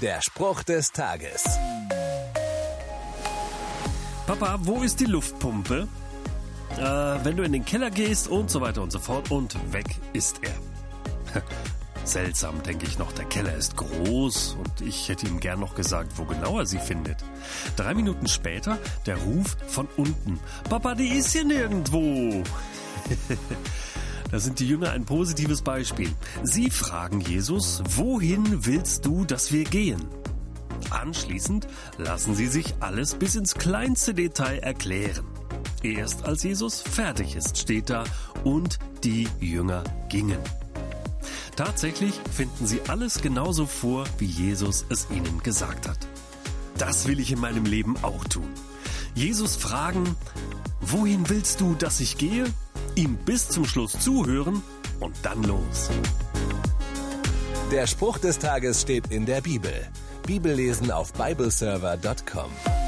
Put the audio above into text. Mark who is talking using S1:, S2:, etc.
S1: Der Spruch des Tages.
S2: Papa, wo ist die Luftpumpe? Äh, wenn du in den Keller gehst und so weiter und so fort und weg ist er. Seltsam, denke ich noch. Der Keller ist groß und ich hätte ihm gern noch gesagt, wo genau er sie findet. Drei Minuten später der Ruf von unten. Papa, die ist hier nirgendwo. Da sind die Jünger ein positives Beispiel. Sie fragen Jesus, wohin willst du, dass wir gehen? Anschließend lassen sie sich alles bis ins kleinste Detail erklären. Erst als Jesus fertig ist, steht da, und die Jünger gingen. Tatsächlich finden sie alles genauso vor, wie Jesus es ihnen gesagt hat. Das will ich in meinem Leben auch tun. Jesus fragen, wohin willst du, dass ich gehe? Ihm bis zum Schluss zuhören und dann los.
S1: Der Spruch des Tages steht in der Bibel. Bibellesen auf bibleserver.com.